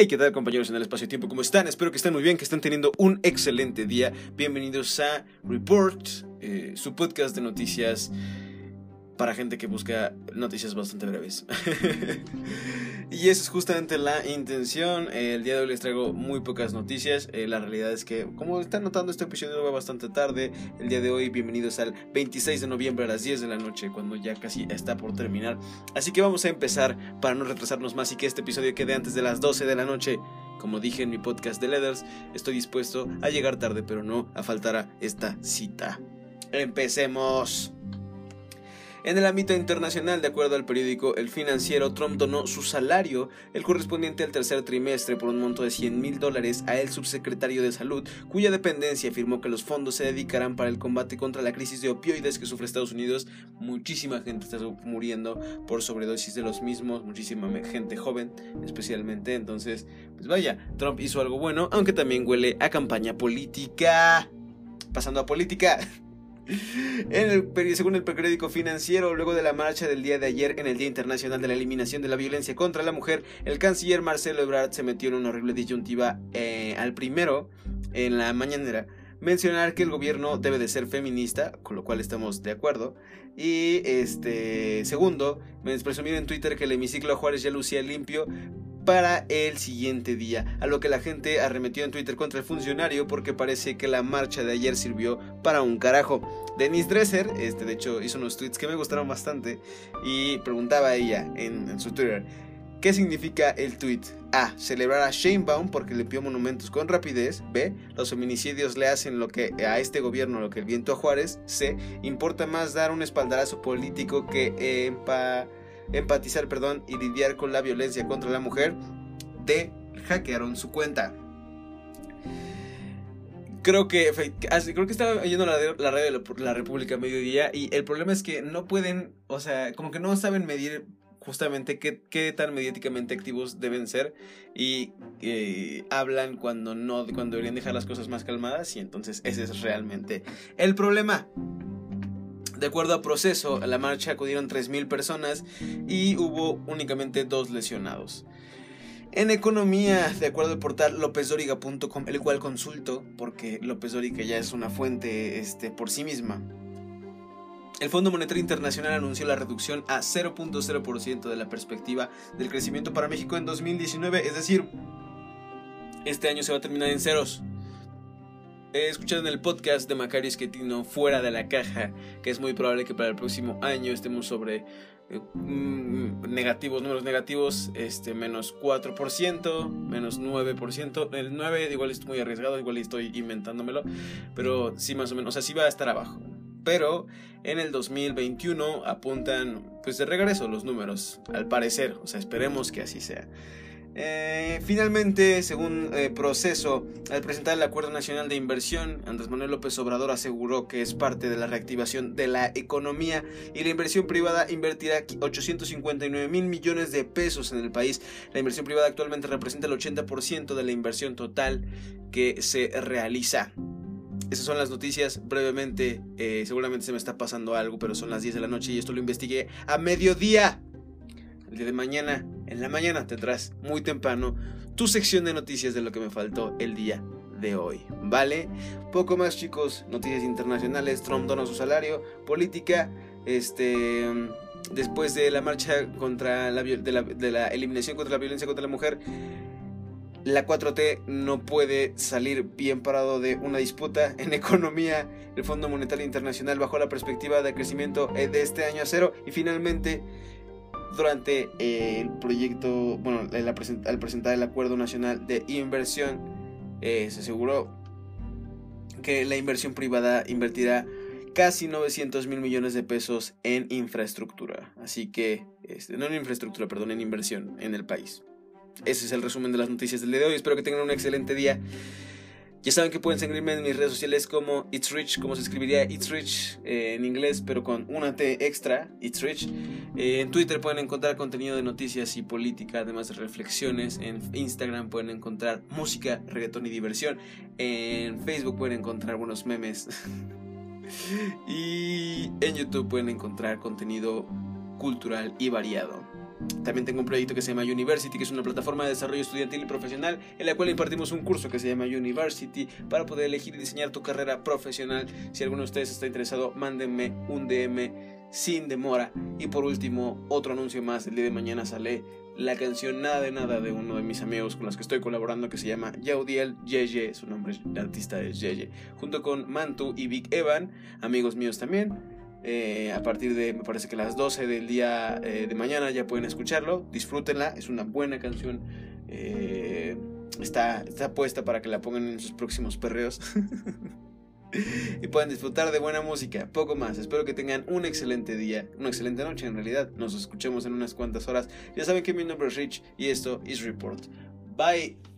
Hey, ¿qué tal compañeros en el espacio-tiempo? ¿Cómo están? Espero que estén muy bien, que estén teniendo un excelente día. Bienvenidos a Report, eh, su podcast de noticias para gente que busca noticias bastante breves. y esa es justamente la intención. El día de hoy les traigo muy pocas noticias. Eh, la realidad es que, como están notando, este episodio va bastante tarde. El día de hoy, bienvenidos al 26 de noviembre a las 10 de la noche, cuando ya casi está por terminar. Así que vamos a empezar para no retrasarnos más y que este episodio quede antes de las 12 de la noche. Como dije en mi podcast de Leathers, estoy dispuesto a llegar tarde, pero no a faltar a esta cita. Empecemos. En el ámbito internacional, de acuerdo al periódico El Financiero, Trump donó su salario, el correspondiente al tercer trimestre, por un monto de 100 mil dólares a el subsecretario de Salud, cuya dependencia afirmó que los fondos se dedicarán para el combate contra la crisis de opioides que sufre Estados Unidos. Muchísima gente está muriendo por sobredosis de los mismos, muchísima gente joven especialmente. Entonces, pues vaya, Trump hizo algo bueno, aunque también huele a campaña política. Pasando a política. Según el periódico financiero, luego de la marcha del día de ayer en el Día Internacional de la Eliminación de la Violencia contra la Mujer, el canciller Marcelo Ebrard se metió en una horrible disyuntiva eh, al primero, en la mañanera, mencionar que el gobierno debe de ser feminista, con lo cual estamos de acuerdo. Y este segundo, presumir en Twitter que el hemiciclo Juárez ya lucía limpio, para el siguiente día, a lo que la gente arremetió en Twitter contra el funcionario porque parece que la marcha de ayer sirvió para un carajo. Denise Dresser, este, de hecho, hizo unos tweets que me gustaron bastante y preguntaba a ella en, su Twitter, ¿qué significa el tweet? A. Celebrar a Baum porque limpió monumentos con rapidez. B. Los feminicidios le hacen lo que a este gobierno lo que el viento a Juárez. C. Importa más dar un espaldarazo político que empa empatizar perdón, y lidiar con la violencia contra la mujer, de hackearon su cuenta. Creo que, creo que estaba yendo la, la radio de la República a mediodía y el problema es que no pueden, o sea, como que no saben medir justamente qué, qué tan mediáticamente activos deben ser y eh, hablan cuando no cuando deberían dejar las cosas más calmadas y entonces ese es realmente el problema. De acuerdo a proceso, a la marcha acudieron 3.000 personas y hubo únicamente dos lesionados. En economía, de acuerdo al portal lópezdoriga.com, el cual consulto porque López Dóriga ya es una fuente este, por sí misma. El Fondo Monetario Internacional anunció la reducción a 0.0% de la perspectiva del crecimiento para México en 2019, es decir, este año se va a terminar en ceros. He escuchado en el podcast de Macario Esquetino Fuera de la Caja que es muy probable que para el próximo año estemos sobre eh, mm, negativos, números negativos, este, menos 4%, menos 9%. El 9 igual es muy arriesgado, igual estoy inventándomelo, pero sí más o menos, o sea, sí va a estar abajo. Pero en el 2021 apuntan pues de regreso los números, al parecer, o sea, esperemos que así sea. Eh, finalmente, según eh, proceso, al presentar el Acuerdo Nacional de Inversión, Andrés Manuel López Obrador aseguró que es parte de la reactivación de la economía y la inversión privada invertirá 859 mil millones de pesos en el país. La inversión privada actualmente representa el 80% de la inversión total que se realiza. Esas son las noticias brevemente. Eh, seguramente se me está pasando algo, pero son las 10 de la noche y esto lo investigué a mediodía. El día de mañana, en la mañana tendrás muy temprano tu sección de noticias de lo que me faltó el día de hoy, ¿vale? Poco más chicos, noticias internacionales, Trump dona su salario, política, este, después de la marcha contra la, de la, de la eliminación contra la violencia contra la mujer, la 4T no puede salir bien parado de una disputa en economía. El Fondo Monetario Internacional bajó la perspectiva de crecimiento eh, de este año a cero y finalmente durante el proyecto, bueno, al presentar el Acuerdo Nacional de Inversión, eh, se aseguró que la inversión privada invertirá casi 900 mil millones de pesos en infraestructura. Así que, este, no en infraestructura, perdón, en inversión en el país. Ese es el resumen de las noticias del día de hoy. Espero que tengan un excelente día. Ya saben que pueden seguirme en mis redes sociales como It's Rich, como se escribiría It's Rich eh, en inglés, pero con una T extra, It's Rich. Eh, en Twitter pueden encontrar contenido de noticias y política, además de reflexiones. En Instagram pueden encontrar música, reggaetón y diversión. En Facebook pueden encontrar buenos memes. y en YouTube pueden encontrar contenido cultural y variado. También tengo un proyecto que se llama University, que es una plataforma de desarrollo estudiantil y profesional en la cual impartimos un curso que se llama University para poder elegir y diseñar tu carrera profesional. Si alguno de ustedes está interesado, mándenme un DM sin demora. Y por último, otro anuncio más. El día de mañana sale la canción Nada de Nada de uno de mis amigos con los que estoy colaborando que se llama Yaudiel Yeye. Su nombre de artista es Yeye. Junto con Mantu y Vic Evan, amigos míos también. Eh, a partir de, me parece que las 12 del día eh, de mañana ya pueden escucharlo. Disfrútenla, es una buena canción. Eh, está, está puesta para que la pongan en sus próximos perreos. y puedan disfrutar de buena música. Poco más. Espero que tengan un excelente día, una excelente noche en realidad. Nos escuchemos en unas cuantas horas. Ya saben que mi nombre es Rich y esto es Report. Bye.